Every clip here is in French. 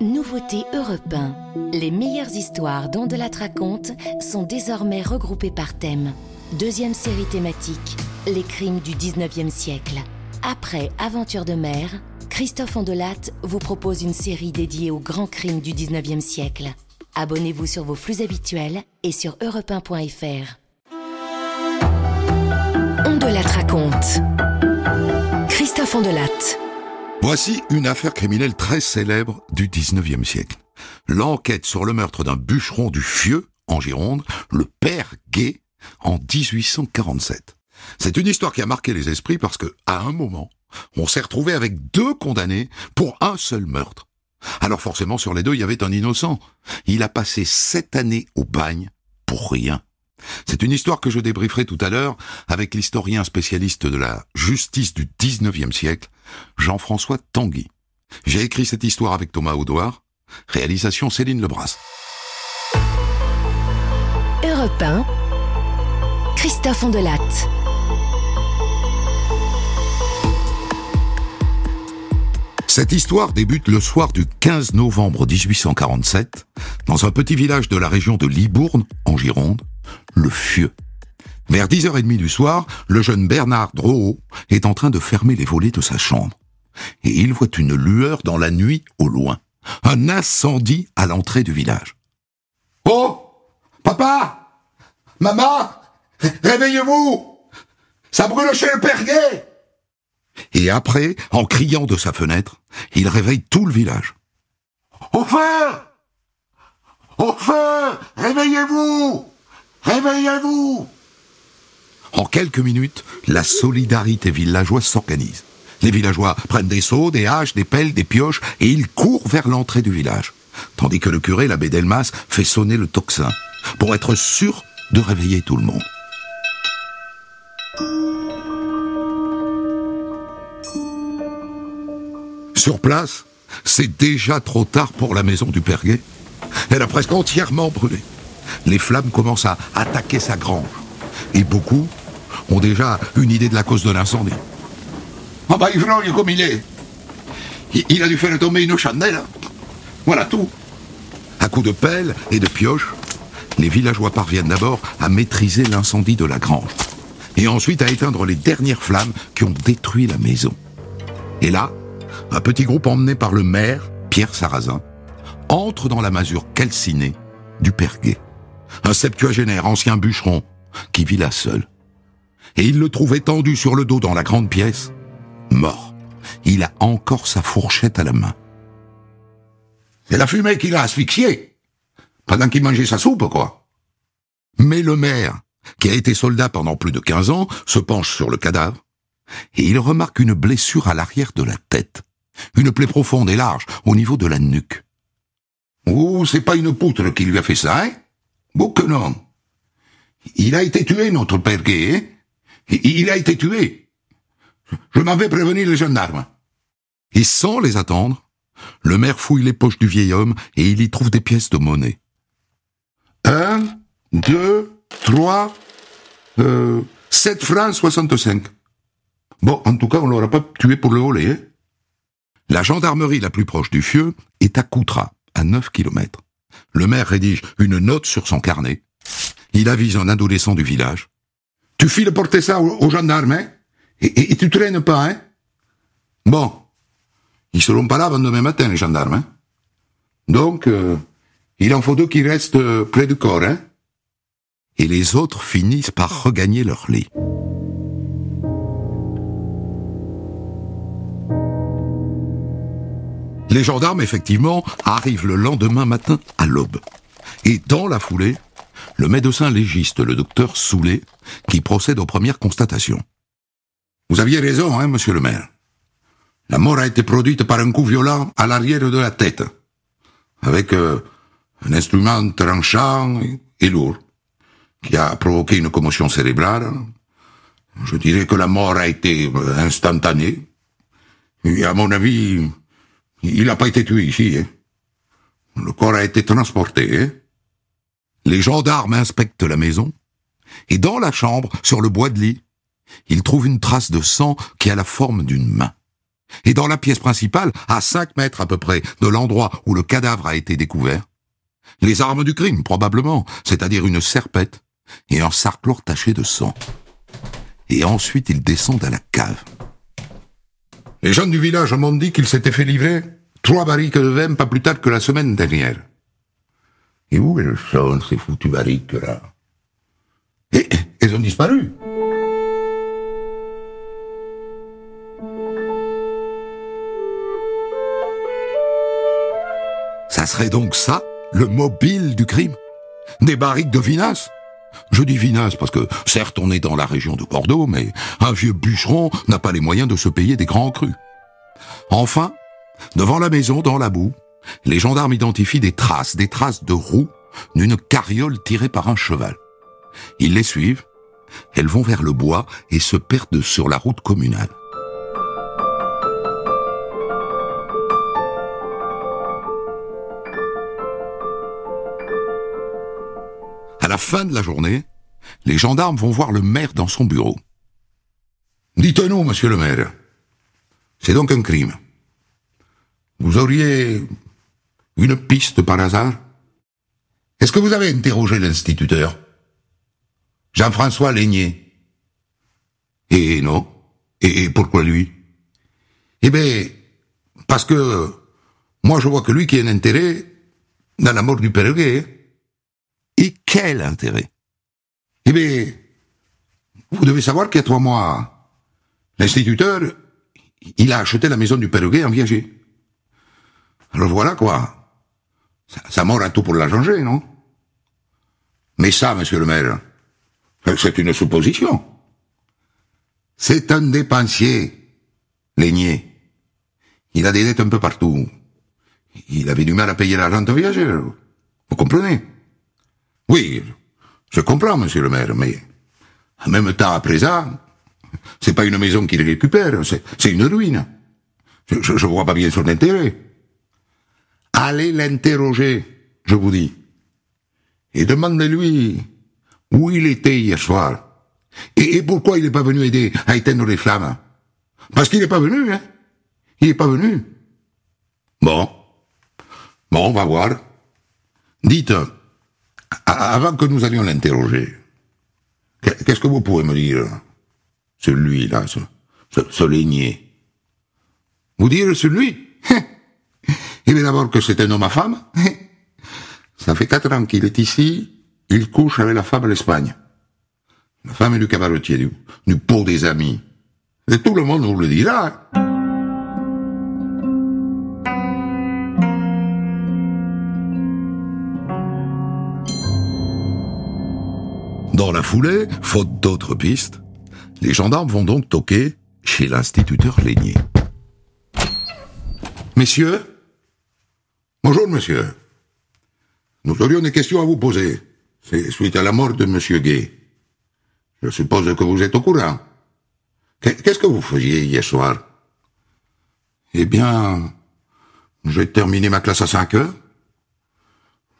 Nouveauté Europe 1. Les meilleures histoires dont de la raconte sont désormais regroupées par thème. Deuxième série thématique, les crimes du 19e siècle. Après Aventure de mer, Christophe Ondelat vous propose une série dédiée aux grands crimes du 19e siècle. Abonnez-vous sur vos flux habituels et sur europe1.fr. Ondelat raconte. Christophe Ondelat. Voici une affaire criminelle très célèbre du 19e siècle. L'enquête sur le meurtre d'un bûcheron du Fieux, en Gironde, le père Gay, en 1847. C'est une histoire qui a marqué les esprits parce que, à un moment, on s'est retrouvé avec deux condamnés pour un seul meurtre. Alors forcément, sur les deux, il y avait un innocent. Il a passé sept années au bagne pour rien. C'est une histoire que je débrieferai tout à l'heure avec l'historien spécialiste de la justice du 19e siècle, Jean-François Tanguy. J'ai écrit cette histoire avec Thomas Audouard, réalisation Céline Lebras. Europe 1, Christophe Ondelat. Cette histoire débute le soir du 15 novembre 1847, dans un petit village de la région de Libourne, en Gironde, le Fieux. Vers 10h30 du soir, le jeune Bernard Drouot est en train de fermer les volets de sa chambre. Et il voit une lueur dans la nuit au loin. Un incendie à l'entrée du village. Oh Papa Maman Réveillez-vous Ça brûle chez le Perguet Et après, en criant de sa fenêtre, il réveille tout le village. Au feu Au feu Réveillez-vous Réveillez-vous En quelques minutes, la solidarité villageoise s'organise. Les villageois prennent des seaux, des haches, des pelles, des pioches, et ils courent vers l'entrée du village. Tandis que le curé, l'abbé Delmas, fait sonner le tocsin, pour être sûr de réveiller tout le monde. Sur place, c'est déjà trop tard pour la maison du Perguet. Elle a presque entièrement brûlé les flammes commencent à attaquer sa grange. Et beaucoup ont déjà une idée de la cause de l'incendie. Ah bah il comme il est. Il, a dû faire tomber une chandelle. Voilà tout. À coups de pelle et de pioche, les villageois parviennent d'abord à maîtriser l'incendie de la grange. Et ensuite à éteindre les dernières flammes qui ont détruit la maison. Et là, un petit groupe emmené par le maire, Pierre Sarrazin, entre dans la masure calcinée du Perguet un septuagénaire ancien bûcheron, qui vit là seul. Et il le trouve étendu sur le dos dans la grande pièce, mort. Il a encore sa fourchette à la main. C'est la fumée qui l'a asphyxié, pendant qu'il mangeait sa soupe, quoi. Mais le maire, qui a été soldat pendant plus de 15 ans, se penche sur le cadavre, et il remarque une blessure à l'arrière de la tête, une plaie profonde et large au niveau de la nuque. Oh, c'est pas une poutre qui lui a fait ça, hein? Que non. Il a été tué, notre père gay, hein Il a été tué. Je m'avais prévenu les gendarmes. Et sans les attendre, le maire fouille les poches du vieil homme et il y trouve des pièces de monnaie. Un, deux, trois, euh, sept francs soixante-cinq. Bon, en tout cas, on l'aura pas tué pour le voler, hein La gendarmerie la plus proche du Fieux est à Coutras, à 9 kilomètres. Le maire rédige une note sur son carnet. Il avise un adolescent du village. Tu files porter ça aux, gendarmes, hein? Et, tu traînes pas, hein? Bon. Ils seront pas là avant demain matin, les gendarmes, hein? Donc, euh, il en faut deux qui restent euh, près du corps, hein? Et les autres finissent par regagner leur lit. Les gendarmes, effectivement, arrivent le lendemain matin à l'aube. Et dans la foulée, le médecin légiste, le docteur Soulet, qui procède aux premières constatations. Vous aviez raison, hein, monsieur le maire. La mort a été produite par un coup violent à l'arrière de la tête, avec euh, un instrument tranchant et lourd, qui a provoqué une commotion cérébrale. Je dirais que la mort a été euh, instantanée. Et à mon avis, il n'a pas été tué ici. Hein. Le corps a été transporté. Hein. Les gendarmes inspectent la maison, et dans la chambre, sur le bois de lit, ils trouvent une trace de sang qui a la forme d'une main. Et dans la pièce principale, à 5 mètres à peu près de l'endroit où le cadavre a été découvert, les armes du crime, probablement, c'est-à-dire une serpette et un sarclore taché de sang. Et ensuite, ils descendent à la cave. Les jeunes du village m'ont dit qu'ils s'étaient fait livrer trois barriques de vin pas plus tard que la semaine dernière. Et où sont, ces foutues barriques-là? Et elles ont disparu. Ça serait donc ça, le mobile du crime? Des barriques de vinasse je dis vinasse parce que, certes, on est dans la région de Bordeaux, mais un vieux bûcheron n'a pas les moyens de se payer des grands crus. Enfin, devant la maison, dans la boue, les gendarmes identifient des traces, des traces de roues d'une carriole tirée par un cheval. Ils les suivent, elles vont vers le bois et se perdent sur la route communale. La fin de la journée, les gendarmes vont voir le maire dans son bureau. Dites-nous, monsieur le maire, c'est donc un crime. Vous auriez une piste par hasard? Est-ce que vous avez interrogé l'instituteur? Jean-François Lénier Et non. Et pourquoi lui? Eh bien, parce que moi je vois que lui qui a un intérêt dans la mort du Péréguet. Et quel intérêt? Eh bien, vous devez savoir qu'il y a trois mois, l'instituteur, il a acheté la maison du perruguet en viager. Alors voilà quoi. Ça, mort à tout pour la changer, non? Mais ça, monsieur le maire, c'est une supposition. C'est un dépensier, Lénier. Il a des dettes un peu partout. Il avait du mal à payer la rente viagère. Vous comprenez? Oui, je comprends, monsieur le maire, mais en même temps, à présent, c'est pas une maison qu'il récupère, c'est une ruine. Je, je, vois pas bien son intérêt. Allez l'interroger, je vous dis. Et demandez-lui où il était hier soir. Et, et pourquoi il n'est pas venu aider à éteindre les flammes? Parce qu'il n'est pas venu, hein. Il n'est pas venu. Bon. Bon, on va voir. Dites, avant que nous allions l'interroger, qu'est-ce que vous pouvez me dire Celui-là, ce, ce, Vous dire celui Il est d'abord que c'est un homme à femme. Ça fait quatre ans qu'il est ici, il couche avec la femme à l'Espagne. La femme est du cabaretier, du, du pot des amis. Et tout le monde vous le dira. Dans la foulée, faute d'autres pistes, les gendarmes vont donc toquer chez l'instituteur Lénier. Messieurs? Bonjour, monsieur. Nous aurions des questions à vous poser. C'est suite à la mort de monsieur Gay. Je suppose que vous êtes au courant. Qu'est-ce que vous faisiez hier soir? Eh bien, j'ai terminé ma classe à 5 heures.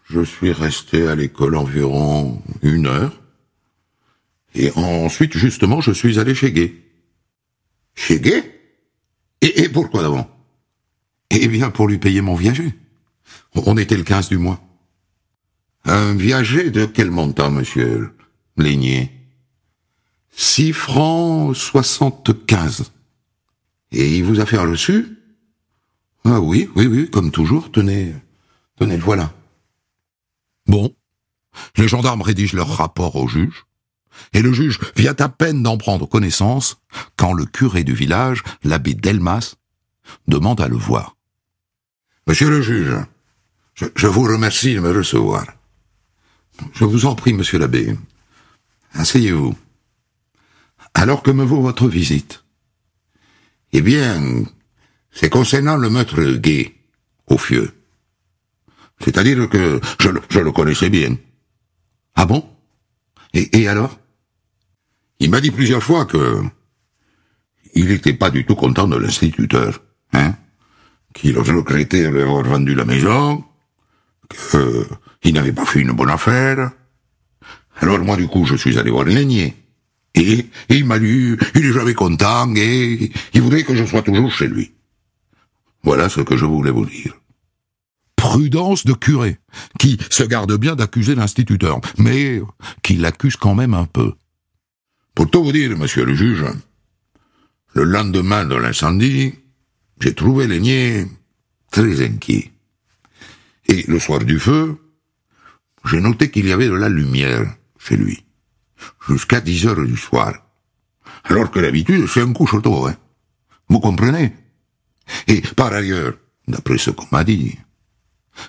Je suis resté à l'école environ une heure. Et ensuite, justement, je suis allé chez Gay. Chez Gay et, pourquoi d'abord? Eh bien, pour lui payer mon viager. On était le 15 du mois. Un viager de quel montant, monsieur Lénier Six francs soixante-quinze. Et il vous a fait un reçu? Ah oui, oui, oui, comme toujours, tenez, tenez, le voilà. Bon, les gendarmes rédigent leur rapport au juge et le juge vient à peine d'en prendre connaissance quand le curé du village, l'abbé Delmas, demande à le voir. Monsieur le juge, je, vous remercie de me recevoir. Je vous en prie, monsieur l'abbé. Asseyez-vous. Alors que me vaut votre visite? Eh bien, c'est concernant le maître gay, au fieu. C'est-à-dire que je, je, le connaissais bien. Ah bon? Et, alors? Il m'a dit plusieurs fois que il n'était pas du tout content de l'instituteur, hein, qu'il regrettait d'avoir vendu la maison, qu'il n'avait pas fait une bonne affaire. Alors moi, du coup, je suis allé voir Lénier. Et, et il m'a dit, il est jamais content et il voudrait que je sois toujours chez lui. Voilà ce que je voulais vous dire. Prudence de curé, qui se garde bien d'accuser l'instituteur, mais qui l'accuse quand même un peu. Pour tout vous dire, monsieur le juge, le lendemain de l'incendie, j'ai trouvé Lénier très inquiet. Et le soir du feu, j'ai noté qu'il y avait de la lumière chez lui, jusqu'à dix heures du soir. Alors que d'habitude, c'est un couche tôt, hein. Vous comprenez? Et par ailleurs, d'après ce qu'on m'a dit,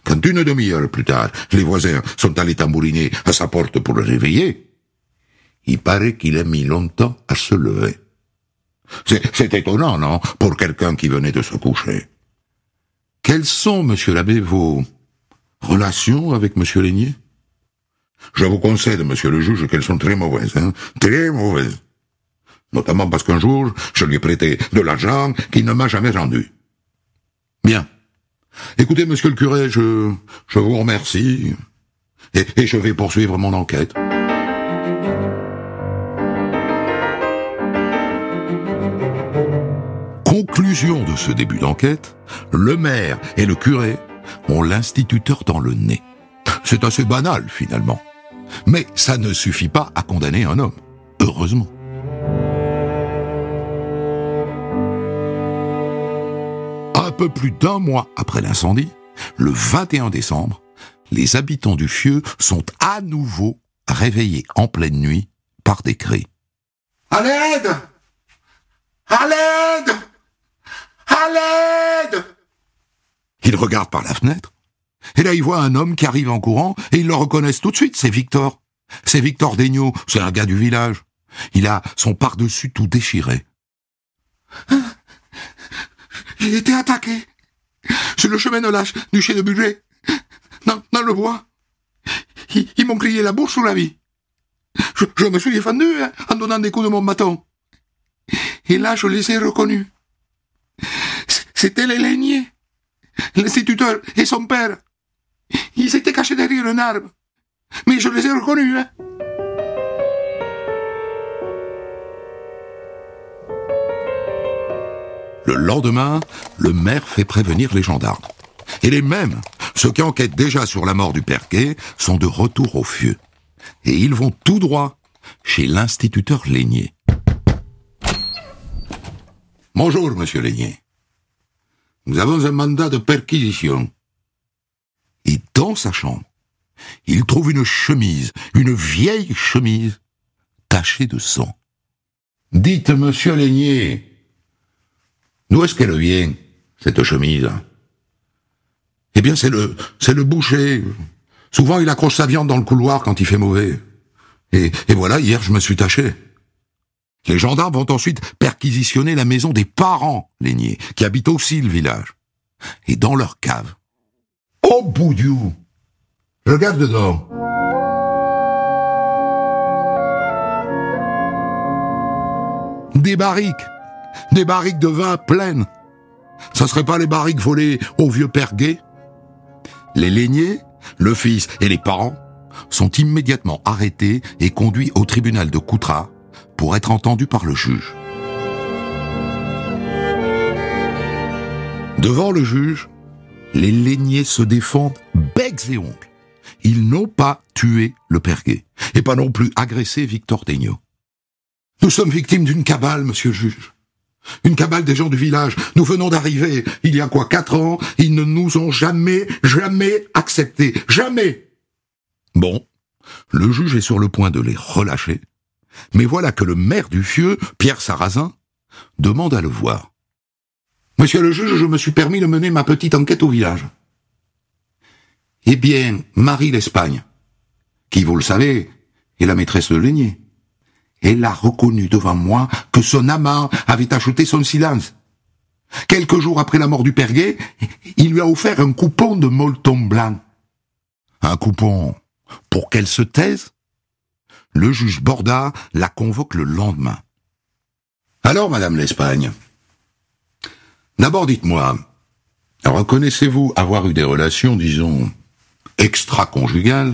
quand une demi-heure plus tard, les voisins sont allés tambouriner à sa porte pour le réveiller, il paraît qu'il a mis longtemps à se lever. C'est étonnant, non, pour quelqu'un qui venait de se coucher. Quelles sont, monsieur l'abbé, vos relations avec monsieur Lénier? Je vous concède, monsieur le juge, qu'elles sont très mauvaises, hein, très mauvaises. Notamment parce qu'un jour, je lui ai prêté de l'argent qu'il ne m'a jamais rendu. Bien. Écoutez, monsieur le curé, je, je vous remercie, et, et je vais poursuivre mon enquête. Conclusion de ce début d'enquête, le maire et le curé ont l'instituteur dans le nez. C'est assez banal finalement. Mais ça ne suffit pas à condamner un homme. Heureusement. Peu plus d'un mois après l'incendie, le 21 décembre, les habitants du Fieux sont à nouveau réveillés en pleine nuit par des cris. À l'aide À l'aide À l'aide Ils regardent par la fenêtre, et là ils voient un homme qui arrive en courant, et ils le reconnaissent tout de suite, c'est Victor. C'est Victor Degnaud, c'est un gars du village. Il a son par-dessus tout déchiré. J'ai été attaqué. Sur le chemin de l'âge du chien de budget. Dans, le bois. Ils, m'ont crié la bouche sous la vie. Je, me suis défendu hein, en donnant des coups de mon bâton. Et là, je les ai reconnus. C'était les Léniers, l'instituteur et son père. Ils étaient cachés derrière un arbre. Mais je les ai reconnus. Hein. Le lendemain, le maire fait prévenir les gendarmes. Et les mêmes, ceux qui enquêtent déjà sur la mort du Perquet, sont de retour au fieu. Et ils vont tout droit chez l'instituteur Lénier. Bonjour, monsieur Lénier. Nous avons un mandat de perquisition. Et dans sa chambre, il trouve une chemise, une vieille chemise, tachée de sang. Dites, monsieur Lénier, D'où est-ce qu'elle vient, cette chemise? Eh bien, c'est le, c'est le boucher. Souvent, il accroche sa viande dans le couloir quand il fait mauvais. Et, voilà, hier, je me suis taché. Les gendarmes vont ensuite perquisitionner la maison des parents Lénier, qui habitent aussi le village. Et dans leur cave. Oh, boudiou Regarde dedans. Des barriques des barriques de vin pleines. Ça serait pas les barriques volées au vieux père Les Léniers, le fils et les parents sont immédiatement arrêtés et conduits au tribunal de Coutras pour être entendus par le juge. Devant le juge, les Léniers se défendent becs et ongles. Ils n'ont pas tué le père et pas non plus agressé Victor Degnaud. Nous sommes victimes d'une cabale, monsieur le juge. Une cabale des gens du village. Nous venons d'arriver, il y a quoi, quatre ans, ils ne nous ont jamais, jamais acceptés. Jamais. Bon. Le juge est sur le point de les relâcher. Mais voilà que le maire du Fieux, Pierre Sarrazin, demande à le voir. Monsieur le juge, je me suis permis de mener ma petite enquête au village. Eh bien, Marie l'Espagne, qui, vous le savez, est la maîtresse de Lénier, elle a reconnu devant moi que son amant avait acheté son silence. Quelques jours après la mort du Perguet, il lui a offert un coupon de molleton blanc. Un coupon pour qu'elle se taise Le juge Borda la convoque le lendemain. Alors, Madame l'Espagne, d'abord dites-moi, reconnaissez-vous avoir eu des relations, disons, extra-conjugales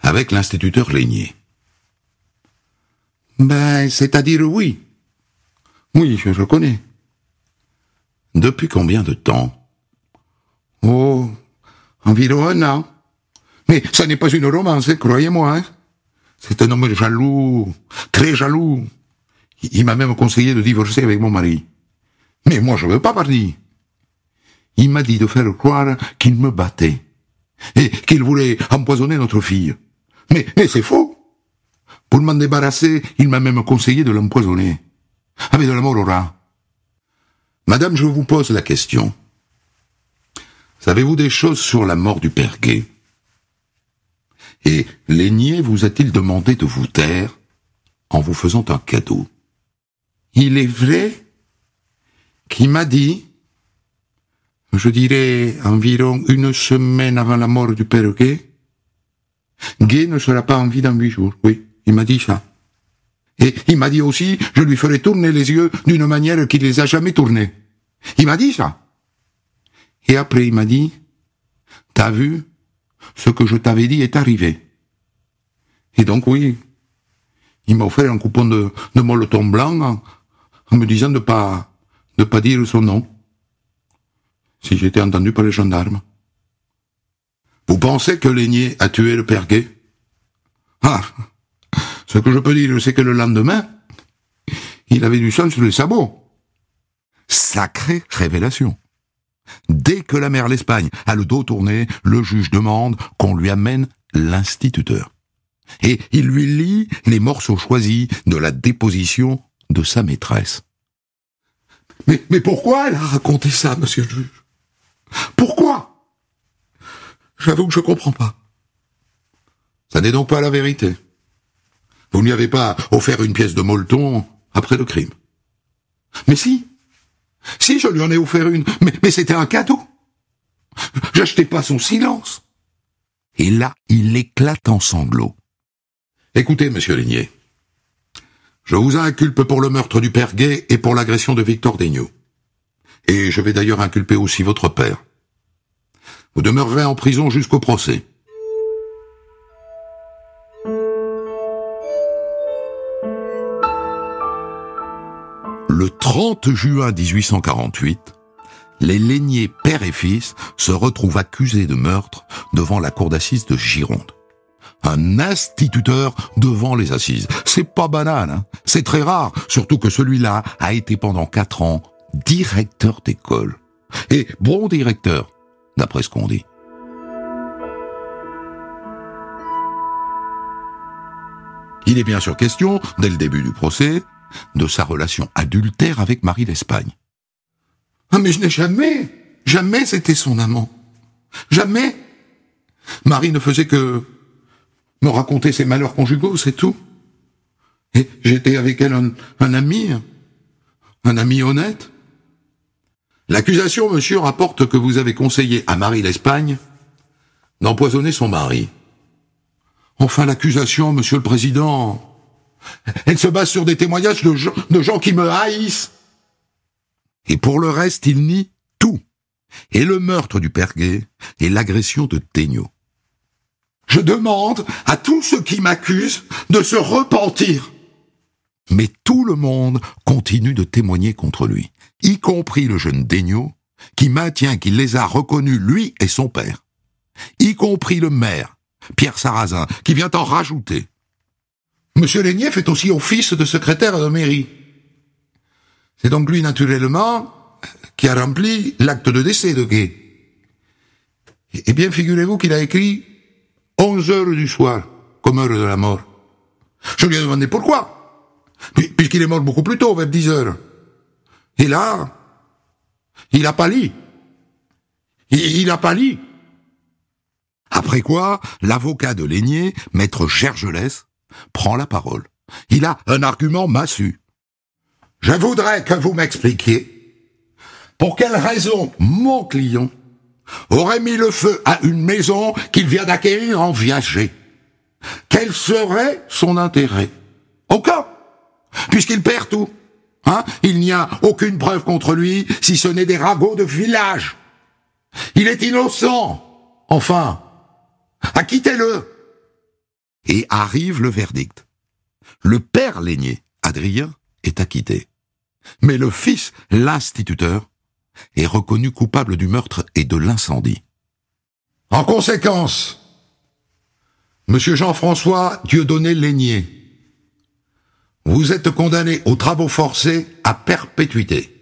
avec l'instituteur Lénier? Ben, c'est-à-dire oui. Oui, je, je connais. Depuis combien de temps? Oh, environ un an. Mais ça n'est pas une romance, hein, croyez-moi. Hein. C'est un homme jaloux, très jaloux. Il m'a même conseillé de divorcer avec mon mari. Mais moi, je veux pas partir. Il m'a dit de faire croire qu'il me battait et qu'il voulait empoisonner notre fille. Mais, mais c'est faux. Pour m'en débarrasser, il m'a même conseillé de l'empoisonner. Avec de la mort au rat. Madame, je vous pose la question. Savez-vous des choses sur la mort du père Gay? Et l'aîné vous a-t-il demandé de vous taire en vous faisant un cadeau? Il est vrai qu'il m'a dit, je dirais environ une semaine avant la mort du père Gay, Gay ne sera pas en vie dans huit jours. Oui, il m'a dit ça. Et il m'a dit aussi, je lui ferai tourner les yeux d'une manière qu'il les a jamais tournés. Il m'a dit ça. Et après, il m'a dit, t'as vu, ce que je t'avais dit est arrivé. Et donc, oui, il m'a offert un coupon de, de molleton blanc en, en, me disant de pas, de pas dire son nom. Si j'étais entendu par les gendarmes. Vous pensez que Lénier a tué le père Gay? Ah Ce que je peux dire, c'est que le lendemain, il avait du sang sur les sabots. Sacrée révélation. Dès que la mère l'Espagne a le dos tourné, le juge demande qu'on lui amène l'instituteur. Et il lui lit les morceaux choisis de la déposition de sa maîtresse. Mais, pourquoi elle a raconté ça, monsieur le juge? Pourquoi? J'avoue que je comprends pas. Ça n'est donc pas la vérité. Vous ne lui avez pas offert une pièce de molleton après le crime. Mais si, si, je lui en ai offert une, mais, mais c'était un cadeau. J'achetais pas son silence. Et là, il éclate en sanglots. Écoutez, monsieur Ligné, je vous inculpe pour le meurtre du père Gay et pour l'agression de Victor Daigneault. Et je vais d'ailleurs inculper aussi votre père. Vous demeurerez en prison jusqu'au procès. Le 30 juin 1848, les Laigniers père et fils se retrouvent accusés de meurtre devant la cour d'assises de Gironde. Un instituteur devant les assises. C'est pas banal, hein c'est très rare, surtout que celui-là a été pendant quatre ans directeur d'école. Et bon directeur, d'après ce qu'on dit. Il est bien sûr question, dès le début du procès, de sa relation adultère avec Marie d'Espagne. Ah mais je n'ai jamais, jamais été son amant. Jamais. Marie ne faisait que me raconter ses malheurs conjugaux, c'est tout. Et j'étais avec elle un, ami, un ami honnête. L'accusation, monsieur, rapporte que vous avez conseillé à Marie l'Espagne d'empoisonner son mari. Enfin, l'accusation, monsieur le président, elle se base sur des témoignages de gens, qui me haïssent. Et pour le reste, il nie tout. Et le meurtre du père et l'agression de Tégnot. Je demande à tous ceux qui m'accusent de se repentir. Mais tout le monde continue de témoigner contre lui, y compris le jeune Daigneaut, qui maintient qu'il les a reconnus, lui et son père, y compris le maire, Pierre Sarrazin, qui vient en rajouter. Monsieur Lénier fait aussi office de secrétaire de mairie. C'est donc lui, naturellement, qui a rempli l'acte de décès de Gay. Eh bien, figurez-vous qu'il a écrit 11 heures du soir, comme heure de la mort. Je lui ai demandé pourquoi, puisqu'il est mort beaucoup plus tôt, vers 10 heures. Et là, il a lu. Il a lu. Après quoi, l'avocat de Lénier, maître Gergelès, prend la parole. Il a un argument massu. Je voudrais que vous m'expliquiez pour quelle raison mon client aurait mis le feu à une maison qu'il vient d'acquérir en viager. Quel serait son intérêt? Aucun, puisqu'il perd tout. Hein Il n'y a aucune preuve contre lui, si ce n'est des ragots de village. Il est innocent. Enfin, acquittez-le. Et arrive le verdict. Le père Lénier, Adrien, est acquitté. Mais le fils, l'instituteur, est reconnu coupable du meurtre et de l'incendie. En conséquence, Monsieur Jean-François Dieudonné Lénier, vous êtes condamné aux travaux forcés à perpétuité.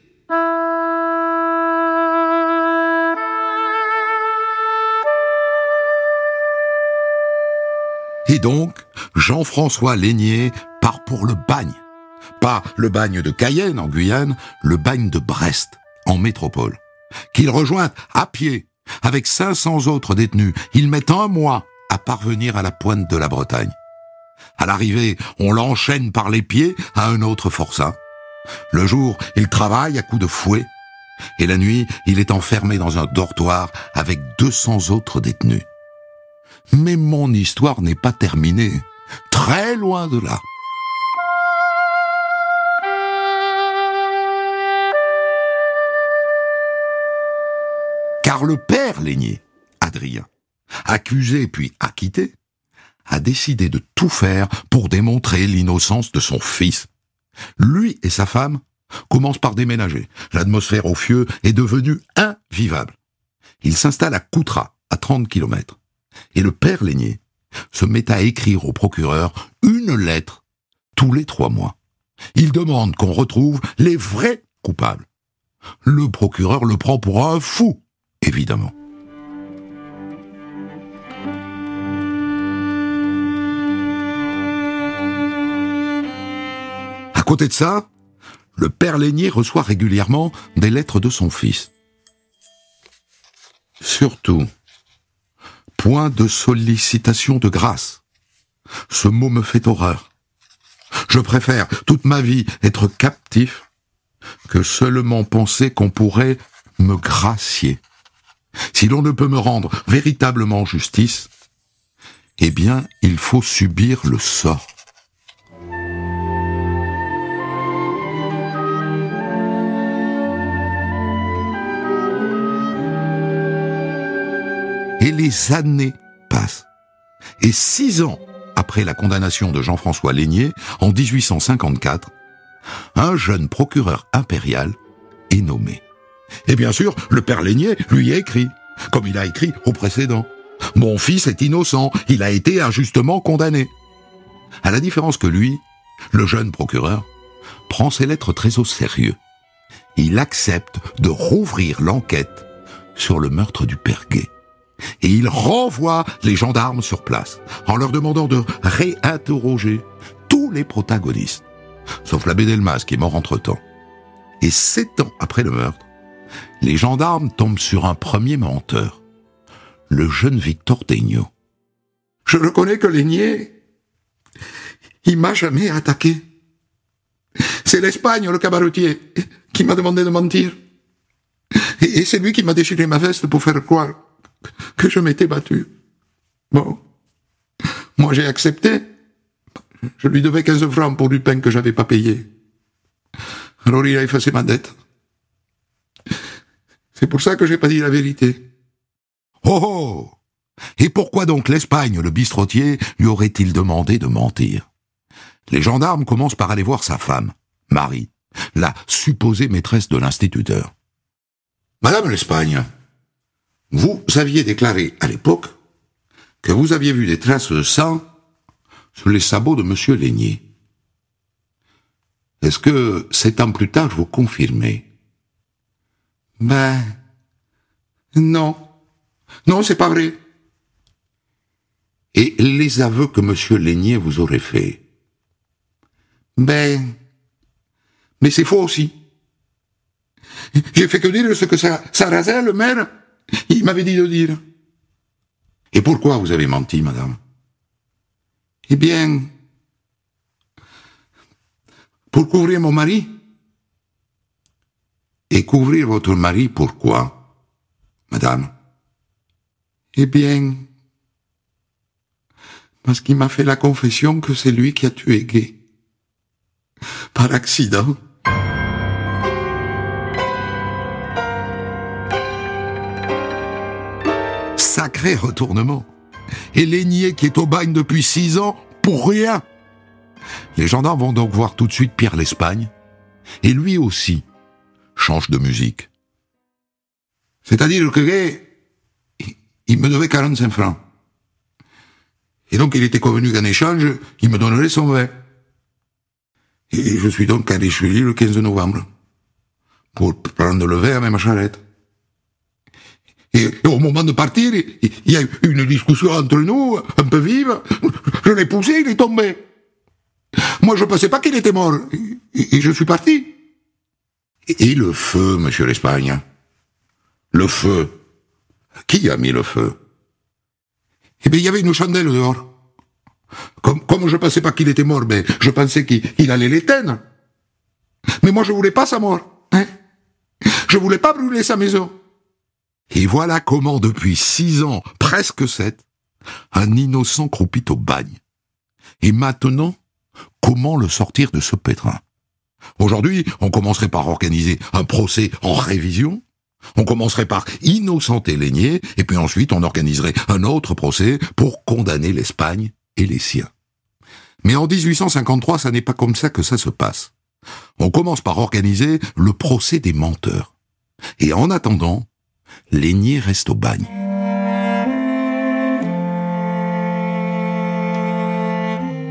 Donc, Jean-François Lénier part pour le bagne. Pas le bagne de Cayenne en Guyane, le bagne de Brest en métropole. Qu'il rejoint à pied avec 500 autres détenus. Ils mettent un mois à parvenir à la pointe de la Bretagne. À l'arrivée, on l'enchaîne par les pieds à un autre forçat. Le jour, il travaille à coups de fouet. Et la nuit, il est enfermé dans un dortoir avec 200 autres détenus. Mais mon histoire n'est pas terminée. Très loin de là. Car le père Lénier, Adrien, accusé puis acquitté, a décidé de tout faire pour démontrer l'innocence de son fils. Lui et sa femme commencent par déménager. L'atmosphère au fieu est devenue invivable. Il s'installe à Coutras, à 30 kilomètres. Et le père Lénier se met à écrire au procureur une lettre tous les trois mois. Il demande qu'on retrouve les vrais coupables. Le procureur le prend pour un fou, évidemment. À côté de ça, le père Lénier reçoit régulièrement des lettres de son fils. Surtout, point de sollicitation de grâce. Ce mot me fait horreur. Je préfère toute ma vie être captif que seulement penser qu'on pourrait me gracier. Si l'on ne peut me rendre véritablement justice, eh bien, il faut subir le sort. Les années passent. Et six ans après la condamnation de Jean-François Lénier, en 1854, un jeune procureur impérial est nommé. Et bien sûr, le père Lénier lui écrit, comme il a écrit au précédent. Mon fils est innocent, il a été injustement condamné. À la différence que lui, le jeune procureur prend ses lettres très au sérieux. Il accepte de rouvrir l'enquête sur le meurtre du père Gay. Et il renvoie les gendarmes sur place en leur demandant de réinterroger tous les protagonistes, sauf l'abbé Delmas qui est mort entre-temps. Et sept ans après le meurtre, les gendarmes tombent sur un premier menteur, le jeune Victor Degnaud. Je reconnais que Lénier, il m'a jamais attaqué. C'est l'Espagne, le cabaretier, qui m'a demandé de mentir. Et c'est lui qui m'a déchiré ma veste pour faire croire que je m'étais battu. Bon. Moi, j'ai accepté. Je lui devais 15 francs pour du pain que j'avais pas payé. Alors il a effacé ma dette. C'est pour ça que j'ai pas dit la vérité. Oh oh Et pourquoi donc l'Espagne, le bistrotier, lui aurait-il demandé de mentir? Les gendarmes commencent par aller voir sa femme, Marie, la supposée maîtresse de l'instituteur. Madame l'Espagne, vous aviez déclaré à l'époque que vous aviez vu des traces de sang sur les sabots de Monsieur Lénier. Est-ce que sept ans plus tard vous confirmez? Ben, non. Non, c'est pas vrai. Et les aveux que monsieur Lénier vous aurait faits? Ben, mais c'est faux aussi. J'ai fait que dire ce que ça, Sarrazin, le maire, il m'avait dit de dire. Et pourquoi vous avez menti, madame? Eh bien, pour couvrir mon mari? Et couvrir votre mari, pourquoi, madame? Eh bien, parce qu'il m'a fait la confession que c'est lui qui a tué Gay. Par accident. Retournement. Et Lénier qui est au bagne depuis six ans, pour rien. Les gendarmes vont donc voir tout de suite Pierre l'Espagne. Et lui aussi, change de musique. C'est-à-dire que il me devait 45 francs. Et donc il était convenu qu'en échange, il me donnerait son vin. Et je suis donc allé chez lui le 15 novembre pour prendre le vin à ma charrette. Et, au moment de partir, il y a eu une discussion entre nous, un peu vive. Je l'ai poussé, il est tombé. Moi, je pensais pas qu'il était mort. Et, je suis parti. Et, le feu, monsieur l'Espagne? Le feu. Qui a mis le feu? Eh bien, il y avait une chandelle dehors. Comme, je pensais pas qu'il était mort, mais je pensais qu'il allait l'éteindre. Mais moi, je voulais pas sa mort. Hein je voulais pas brûler sa maison. Et voilà comment, depuis six ans, presque sept, un innocent croupit au bagne. Et maintenant, comment le sortir de ce pétrin? Aujourd'hui, on commencerait par organiser un procès en révision, on commencerait par innocenter Lénier, et puis ensuite on organiserait un autre procès pour condamner l'Espagne et les siens. Mais en 1853, ça n'est pas comme ça que ça se passe. On commence par organiser le procès des menteurs. Et en attendant, Lénier reste au bagne.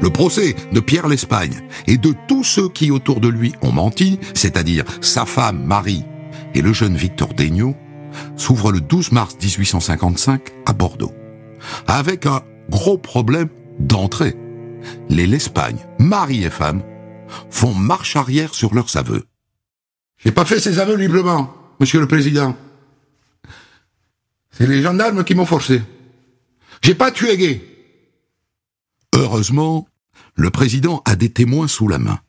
Le procès de Pierre l'Espagne et de tous ceux qui autour de lui ont menti, c'est-à-dire sa femme Marie et le jeune Victor Degnaud, s'ouvre le 12 mars 1855 à Bordeaux, avec un gros problème d'entrée. Les l'Espagne, mari et femme, font marche arrière sur leurs aveux. J'ai pas fait ces aveux librement, monsieur le président. C'est les gendarmes qui m'ont forcé. J'ai pas tué Gay. Heureusement, le président a des témoins sous la main,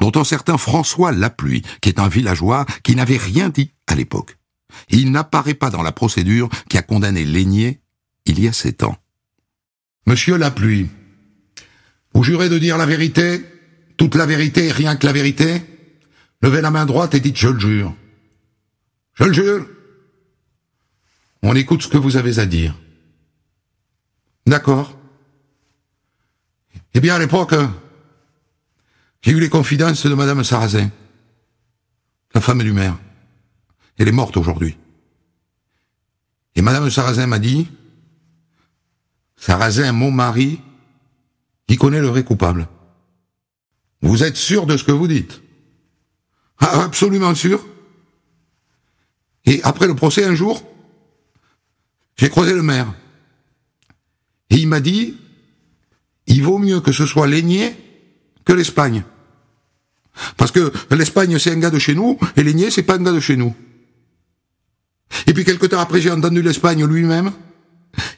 dont un certain François Lapluie, qui est un villageois qui n'avait rien dit à l'époque. Il n'apparaît pas dans la procédure qui a condamné Lénier il y a sept ans. Monsieur Lapluie, vous jurez de dire la vérité, toute la vérité et rien que la vérité? Levez la main droite et dites je le jure. Je le jure. On écoute ce que vous avez à dire. D'accord. Eh bien, à l'époque, j'ai eu les confidences de Madame Sarrazin, la femme du maire. Elle est morte aujourd'hui. Et Madame Sarrazin m'a dit, Sarrazin, mon mari, il connaît le vrai coupable. Vous êtes sûr de ce que vous dites? Ah, Absolument sûr. Et après le procès, un jour, j'ai croisé le maire. Et il m'a dit, il vaut mieux que ce soit Lénier que l'Espagne. Parce que l'Espagne, c'est un gars de chez nous, et Lénier, c'est pas un gars de chez nous. Et puis quelque temps après, j'ai entendu l'Espagne lui-même,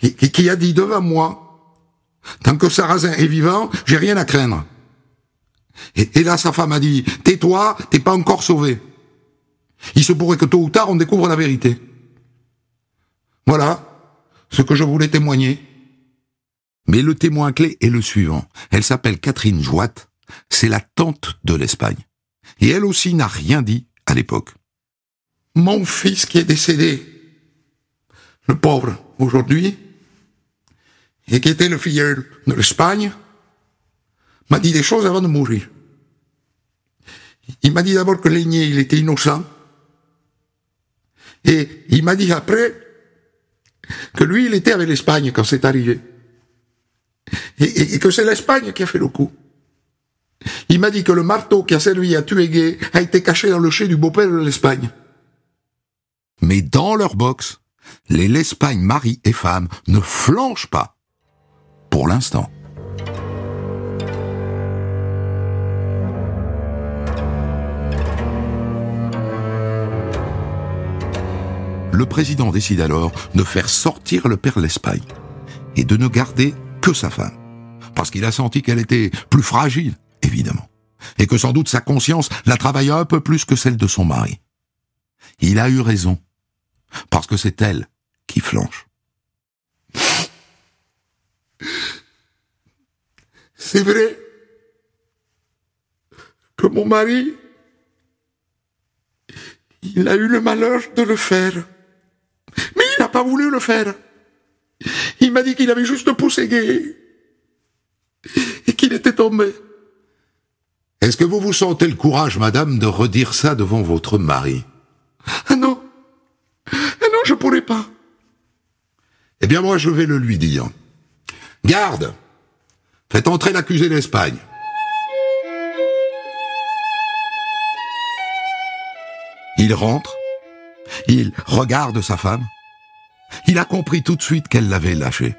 qui a dit devant moi, tant que Sarrazin est vivant, j'ai rien à craindre. Et là, sa femme a dit, tais-toi, t'es pas encore sauvé. Il se pourrait que tôt ou tard, on découvre la vérité. Voilà ce que je voulais témoigner. Mais le témoin clé est le suivant. Elle s'appelle Catherine Joite, c'est la tante de l'Espagne. Et elle aussi n'a rien dit à l'époque. Mon fils qui est décédé, le pauvre aujourd'hui, et qui était le filleul de l'Espagne, m'a dit des choses avant de mourir. Il m'a dit d'abord que Lénier, il était innocent. Et il m'a dit après que lui, il était avec l'Espagne quand c'est arrivé. Et, que c'est l'Espagne qui a fait le coup. Il m'a dit que le marteau qui a servi à tuer Gay a été caché dans le chai du beau-père de l'Espagne. Mais dans leur box, les l'Espagne mari et femme ne flanchent pas. Pour l'instant. Le président décide alors de faire sortir le père l'Espagne et de ne garder que sa femme. Parce qu'il a senti qu'elle était plus fragile, évidemment. Et que sans doute sa conscience la travaillait un peu plus que celle de son mari. Il a eu raison. Parce que c'est elle qui flanche. C'est vrai que mon mari, il a eu le malheur de le faire. Mais il n'a pas voulu le faire. Il m'a dit qu'il avait juste poussé gay et qu'il était tombé. Est-ce que vous vous sentez le courage, madame, de redire ça devant votre mari? Ah non. Ah non, je pourrai pas. Eh bien, moi, je vais le lui dire. Garde, faites entrer l'accusé d'Espagne. Il rentre, il regarde sa femme, il a compris tout de suite qu'elle l'avait lâché.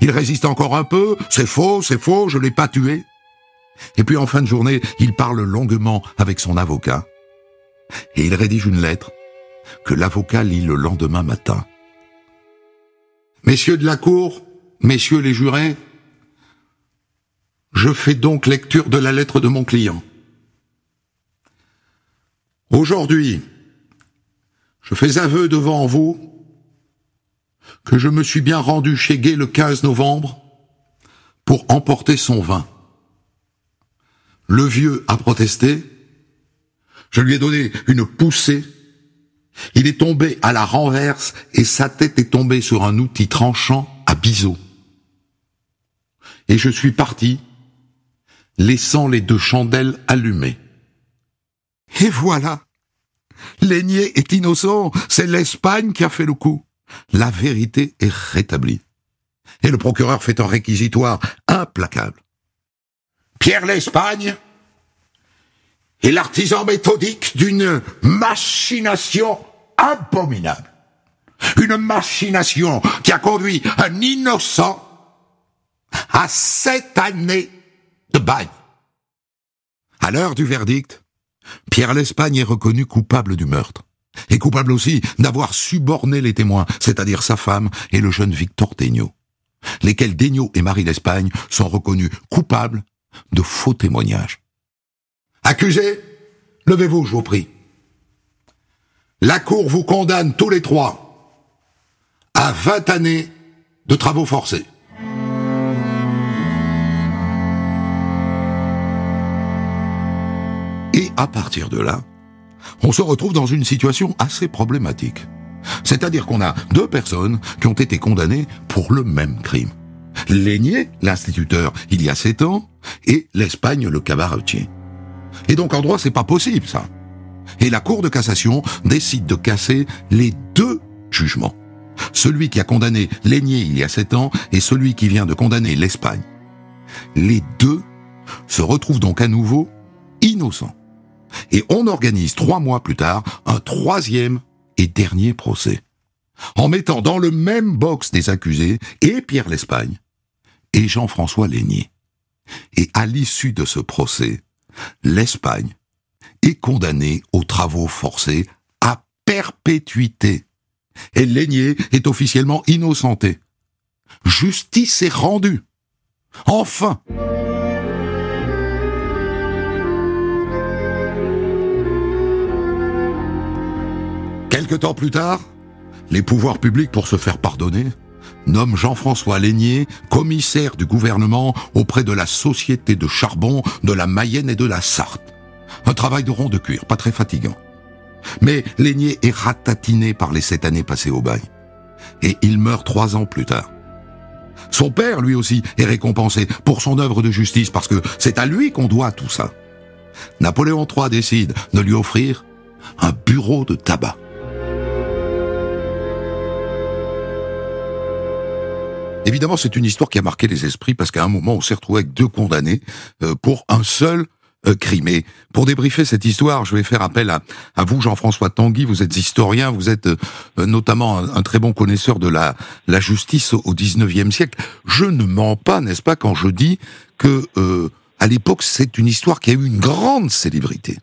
Il résiste encore un peu, c'est faux, c'est faux, je l'ai pas tué. Et puis en fin de journée, il parle longuement avec son avocat, et il rédige une lettre que l'avocat lit le lendemain matin. Messieurs de la Cour, messieurs les jurés, je fais donc lecture de la lettre de mon client. Aujourd'hui, je fais aveu devant vous que je me suis bien rendu chez Gay le 15 novembre pour emporter son vin. Le vieux a protesté, je lui ai donné une poussée, il est tombé à la renverse et sa tête est tombée sur un outil tranchant à biseau. Et je suis parti, laissant les deux chandelles allumées. Et voilà L'aigné est innocent, c'est l'Espagne qui a fait le coup. La vérité est rétablie. Et le procureur fait un réquisitoire implacable. Pierre l'Espagne est l'artisan méthodique d'une machination abominable. Une machination qui a conduit un innocent à sept années de bagne. À l'heure du verdict, Pierre l'Espagne est reconnu coupable du meurtre. Et coupable aussi d'avoir suborné les témoins, c'est-à-dire sa femme et le jeune Victor Degnaud, lesquels Degnaud et Marie l'Espagne sont reconnus coupables de faux témoignages. Accusés, levez-vous, je vous prie. La Cour vous condamne tous les trois à 20 années de travaux forcés. À partir de là, on se retrouve dans une situation assez problématique. C'est-à-dire qu'on a deux personnes qui ont été condamnées pour le même crime. L'aigné, l'instituteur, il y a sept ans, et l'Espagne, le cabaretier. Et donc en droit, c'est pas possible, ça. Et la Cour de cassation décide de casser les deux jugements. Celui qui a condamné l'aigné il y a sept ans et celui qui vient de condamner l'Espagne. Les deux se retrouvent donc à nouveau innocents. Et on organise trois mois plus tard un troisième et dernier procès. En mettant dans le même box des accusés et Pierre l'Espagne et Jean-François Lénier. Et à l'issue de ce procès, l'Espagne est condamnée aux travaux forcés à perpétuité. Et Lénier est officiellement innocenté. Justice est rendue. Enfin! Quelque temps plus tard, les pouvoirs publics, pour se faire pardonner, nomment Jean-François Lénier commissaire du gouvernement auprès de la Société de charbon de la Mayenne et de la Sarthe. Un travail de rond de cuir, pas très fatigant. Mais Lénier est ratatiné par les sept années passées au bail. Et il meurt trois ans plus tard. Son père, lui aussi, est récompensé pour son œuvre de justice parce que c'est à lui qu'on doit tout ça. Napoléon III décide de lui offrir un bureau de tabac. Évidemment, c'est une histoire qui a marqué les esprits parce qu'à un moment, on s'est retrouvé avec deux condamnés euh, pour un seul euh, crime. Et pour débriefer cette histoire, je vais faire appel à, vous, Jean-François Tanguy. Vous êtes historien, vous êtes euh, notamment un, très bon connaisseur de la, la justice au XIXe siècle. Je ne mens pas, n'est-ce pas, quand je dis que à l'époque, c'est une histoire qui a eu une grande célébrité.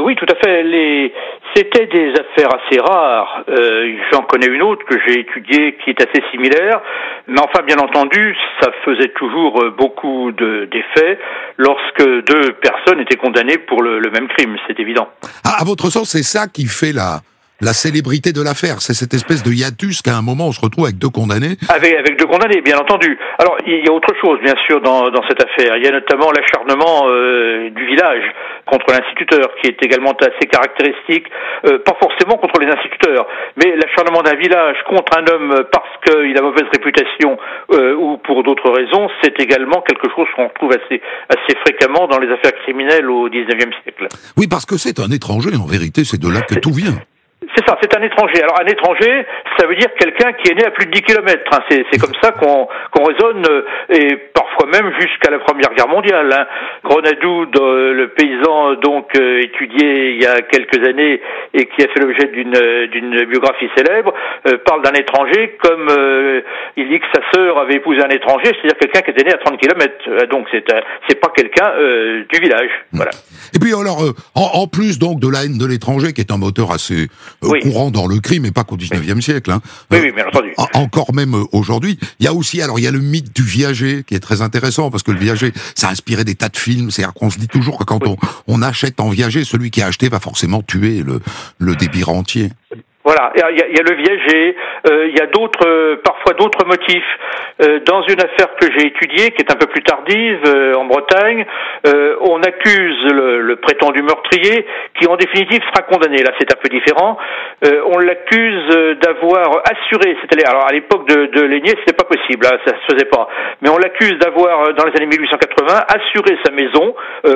Oui, tout à fait. Les, c'était des affaires assez rares. Euh, J'en connais une autre que j'ai étudiée qui est assez similaire, mais enfin, bien entendu, ça faisait toujours euh, beaucoup d'effets lorsque deux personnes étaient condamnées pour le, le même crime, c'est évident. Ah, à votre sens, c'est ça qui fait la, la célébrité de l'affaire. C'est cette espèce de hiatus qu'à un moment on se retrouve avec deux condamnés. Avec, avec deux condamnés, bien entendu. Alors il y a autre chose, bien sûr, dans, dans cette affaire. Il y a notamment l'acharnement euh, du village contre l'instituteur, qui est également assez caractéristique, euh, pas forcément contre les instituteurs, mais l'acharnement d'un village contre un homme parce qu'il a mauvaise réputation euh, ou pour d'autres raisons, c'est également quelque chose qu'on retrouve assez, assez fréquemment dans les affaires criminelles au XIXe siècle. Oui, parce que c'est un étranger, en vérité, c'est de là que tout vient. C'est ça, c'est un étranger. Alors un étranger, ça veut dire quelqu'un qui est né à plus de 10 kilomètres. Hein. C'est comme ça qu'on qu'on raisonne, euh, et parfois même jusqu'à la Première Guerre mondiale. Hein. Grenadou, le paysan donc euh, étudié il y a quelques années et qui a fait l'objet d'une d'une biographie célèbre, euh, parle d'un étranger comme il dit que sa sœur avait épousé un étranger, c'est-à-dire quelqu'un qui était né à 30 kilomètres. Donc c'est c'est pas quelqu'un du village. Voilà. Et puis alors, en, en, plus donc de la haine de l'étranger, qui est un moteur assez euh, courant dans le crime, et pas qu'au 19e siècle. Hein. Oui, oui, bien entendu. Euh, encore même euh, aujourd'hui. Il y a aussi, alors il y a le mythe du viager, qui est très intéressant, parce que le viager, ça a inspiré des tas de films. C'est-à-dire qu'on se dit toujours que quand on, on achète en viager, celui qui a acheté va forcément tuer le, le débit rentier. Voilà, il y a, il y a le viager, euh, il y a d'autres, euh, parfois d'autres motifs. Euh, dans une affaire que j'ai étudiée, qui est un peu plus tardive, en Bretagne, on accuse le, le, prétendu meurtrier, qui en définitive sera condamné. Là, c'est un peu différent. on l'accuse d'avoir assuré, c'était alors à l'époque de, de Lénier, c'était pas possible, hein, ça se faisait pas. Mais on l'accuse d'avoir, dans les années 1880, assuré sa maison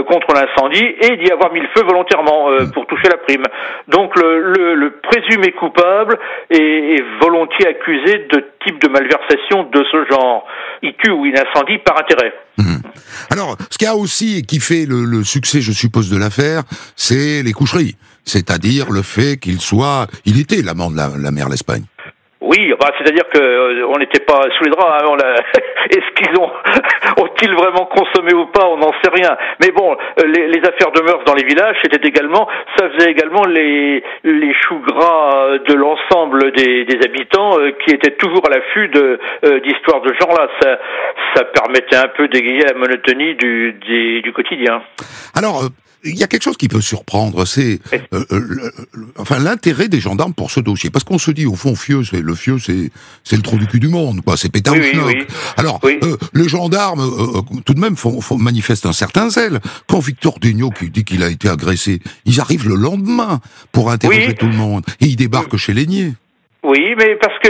contre l'incendie et d'y avoir mis le feu volontairement pour toucher la prime. Donc le, le présumé coupable et, volontiers accusé de type de malversation de ce genre. Il tue ou il incendie par intérêt. Mhm. Alors, ce qu'il y a aussi et qui fait le, succès, je suppose, de l'affaire, c'est les coucheries. C'est-à-dire le fait qu'il soit, il était l'amant de la, la mère l'Espagne. Oui, bah, c'est-à-dire que euh, on n'était pas sous les draps. Hein, Est-ce qu'ils ont ont-ils vraiment consommé ou pas On n'en sait rien. Mais bon, euh, les, les, affaires de mœurs dans les villages, c'était également, ça faisait également les les choux gras de l'ensemble des, des, habitants euh, qui étaient toujours à l'affût de d'histoires de genre-là. Ça ça permettait un peu d'égayer la monotonie du, du, du quotidien. Alors il y a quelque chose qui peut surprendre, c'est euh, euh, enfin l'intérêt des gendarmes pour ce dossier, parce qu'on se dit au fond fieux, c'est le fieux, c'est c'est le trou du cul du monde, quoi, c'est pétard Alors euh, les gendarmes, tout de même, font, font, manifestent un certain zèle. Quand Victor Degnaud qui dit qu'il a été agressé, ils arrivent le lendemain pour interroger tout le monde. Et ils débarquent chez Lénier. Oui, mais parce sont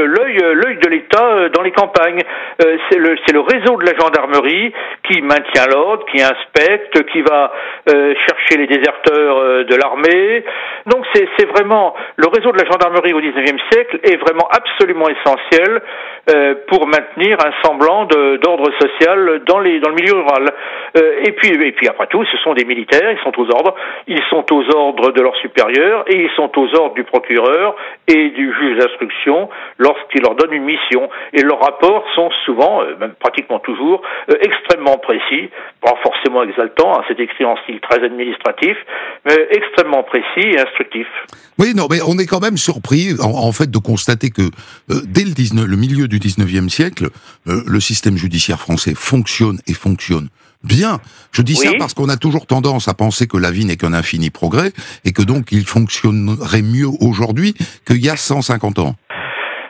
l'œil l'œil de l'État euh, dans les campagnes. Euh, c'est le réseau de la gendarmerie qui maintient l'ordre, qui inspecte, qui va euh, chercher les déserteurs de l'armée. Donc c'est vraiment le réseau de la gendarmerie au XIXe siècle est vraiment absolument essentiel pour maintenir un semblant d'ordre social dans dans le milieu rural. et puis et puis après tout, ce sont des militaires, ils sont aux ordres, ils sont aux ordres de leurs supérieurs et ils sont aux ordres du procureur et du juge d'instruction lorsqu'il leur donne une mission. Et leurs rapports sont souvent, euh, même pratiquement toujours, euh, extrêmement précis, pas forcément exaltants, hein, c'est écrit en style très administratif, mais extrêmement précis et instructif. Oui, non, mais on est quand même surpris, en, fait, de constater que euh, dès le, 19, le milieu du 19e siècle, le système judiciaire français fonctionne et fonctionne bien. Je dis ça parce qu'on a toujours tendance à penser que la vie n'est qu'un infini progrès et que donc il fonctionnerait mieux aujourd'hui qu'il y a 150 ans.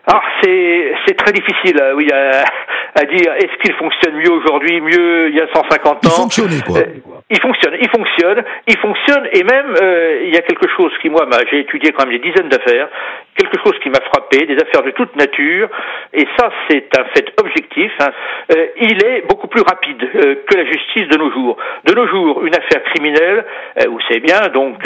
Ah, c'est c'est très difficile, euh, oui, à, à dire. Est-ce qu'il fonctionne mieux aujourd'hui, mieux il y a 150 ans Il fonctionnait quoi. Euh, il fonctionne, il fonctionne, il fonctionne, et même euh, il y a quelque chose qui moi, j'ai étudié quand même des dizaines d'affaires, quelque chose qui m'a frappé, des affaires de toute nature, et ça c'est un fait objectif. Hein, euh, il est beaucoup plus rapide euh, que la justice de nos jours. De nos jours, une affaire criminelle, vous savez bien, donc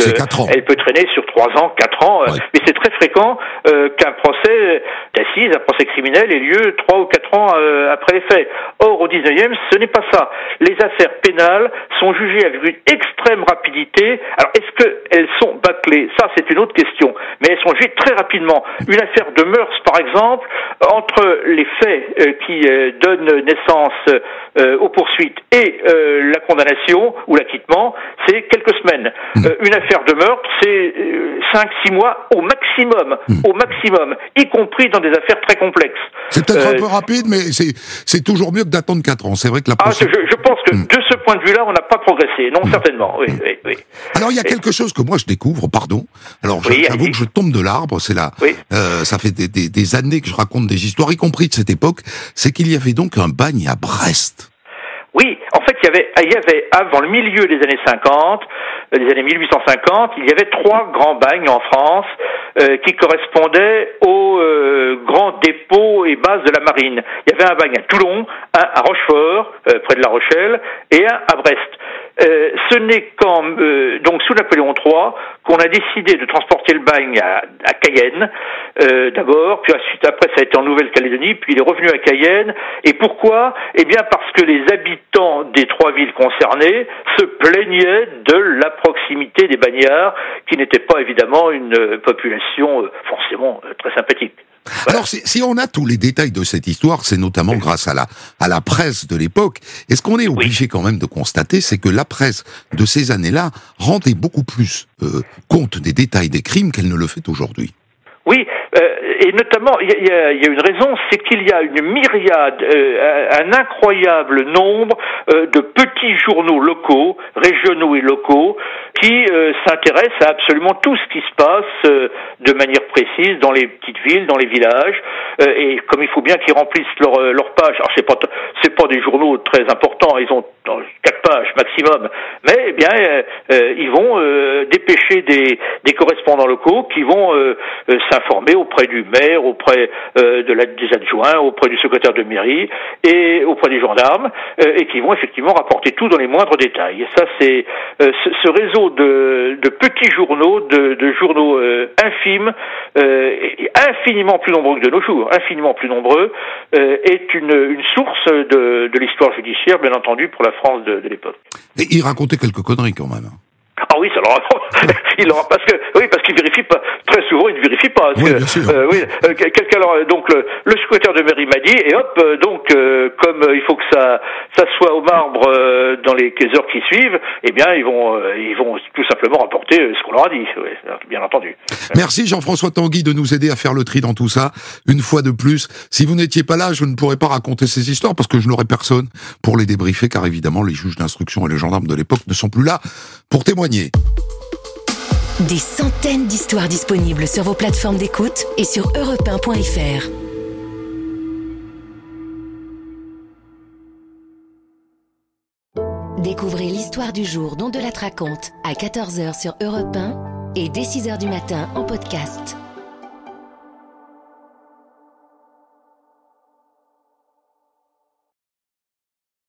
elle peut traîner sur trois ans, quatre ans, mais c'est très fréquent qu'un procès d'assises, un procès criminel ait lieu trois ou quatre ans après les faits. Or au 19e, ce n'est pas ça. Les affaires pénales sont jugées avec une extrême rapidité. Alors, est-ce qu'elles sont bâclées? Ça, c'est une autre question. Mais elles sont jugées très rapidement. Une affaire de mœurs, par exemple, entre les faits euh, qui euh, donnent naissance euh, aux poursuites et la condamnation ou l'acquittement, c'est quelques semaines. Mmh. une affaire de meurtre, c'est 5-6 mois au maximum. Mmh. Au maximum. Y compris dans des affaires très complexes. C'est peut-être un peu rapide, mais c'est toujours mieux que d'attendre 4 ans. C'est vrai que la ah, je, je, pense que mmh. de ce point de vue-là, on n'a pas progressé non, certainement, oui, oui, oui. Alors, il y a quelque chose que moi je découvre, pardon. Alors, j'avoue que je tombe de l'arbre, c'est là. Euh, ça fait des, des, des, années que je raconte des histoires, y compris de cette époque. C'est qu'il y avait donc un bagne à Brest. Oui, en fait, il y avait, il y avait avant le milieu des années 50, euh, des années 1850, il y avait trois grands bagnes en France euh, qui correspondaient aux euh, grands dépôts et bases de la marine. Il y avait un bagne à Toulon, un à Rochefort, près de La Rochelle, et un à Brest. euh, ce n'est qu'en euh, donc sous Napoléon III qu'on a décidé de transporter le bagne à, à Cayenne euh, d'abord, puis ensuite après ça a été en Nouvelle-Calédonie, puis il est revenu à Cayenne. Et pourquoi? Eh bien parce que les habitants des trois villes concernées se plaignaient de la proximité des bagnards, qui n'était pas évidemment une euh, population euh, forcément euh, très sympathique. Alors, si, si on a tous les détails de cette histoire, c'est notamment grâce à la, à la presse de l'époque. Et ce qu'on est obligé quand même de constater, c'est que la presse de ces années-là rendait beaucoup plus euh, compte des détails des crimes qu'elle ne le fait aujourd'hui? Oui, euh, et notamment, il y, y y a une raison, c'est qu'il y a une myriade, euh, un incroyable nombre euh, de petits journaux locaux, régionaux et locaux, qui euh, s'intéressent à absolument tout ce qui se passe euh, de manière précise dans les petites villes, dans les villages, euh, et comme il faut bien qu'ils remplissent leur, leur page. Alors c'est pas c'est pas des journaux très importants, ils ont quatre pages maximum, mais eh bien ils vont dépêcher des, des correspondants locaux qui vont s'informer auprès du maire, auprès euh, des adjoints, auprès du secrétaire de mairie et auprès des gendarmes, euh, et qui vont effectivement rapporter tout dans les moindres détails. Et ça, c'est euh, ce, réseau de, petits journaux, de, journaux infimes, infiniment plus nombreux que de nos jours, infiniment plus nombreux, est une, source de, l'histoire judiciaire, bien entendu, pour la France de, l'époque. Il racontait quelques conneries quand même. Ah oui, ça l'aura. il l'aura parce que oui, parce qu'il vérifie pas. Très souvent, il ne vérifie pas. Parce Oui, que, bien sûr. euh, oui, euh, quelqu'un leur- donc le, le secrétaire de mairie m'a dit et hop euh, donc euh, comme euh, il faut que ça ça soit au marbre euh, dans les heures qui suivent, eh bien ils vont euh, ils vont tout simplement rapporter euh, ce qu'on leur a dit. oui, bien entendu. Merci Jean-François Tanguy de nous aider à faire le tri dans tout ça. Une fois de plus, si vous n'étiez pas là, je ne pourrais pas raconter ces histoires parce que je n'aurais personne pour les débriefer car évidemment les juges d'instruction et les gendarmes de l'époque ne sont plus là pour témoigner. Des centaines d'histoires disponibles sur vos plateformes d'écoute et sur europe1.fr. Découvrez l'histoire du jour dont de la raconte à 14h sur Europe 1 et dès 6h du matin en podcast.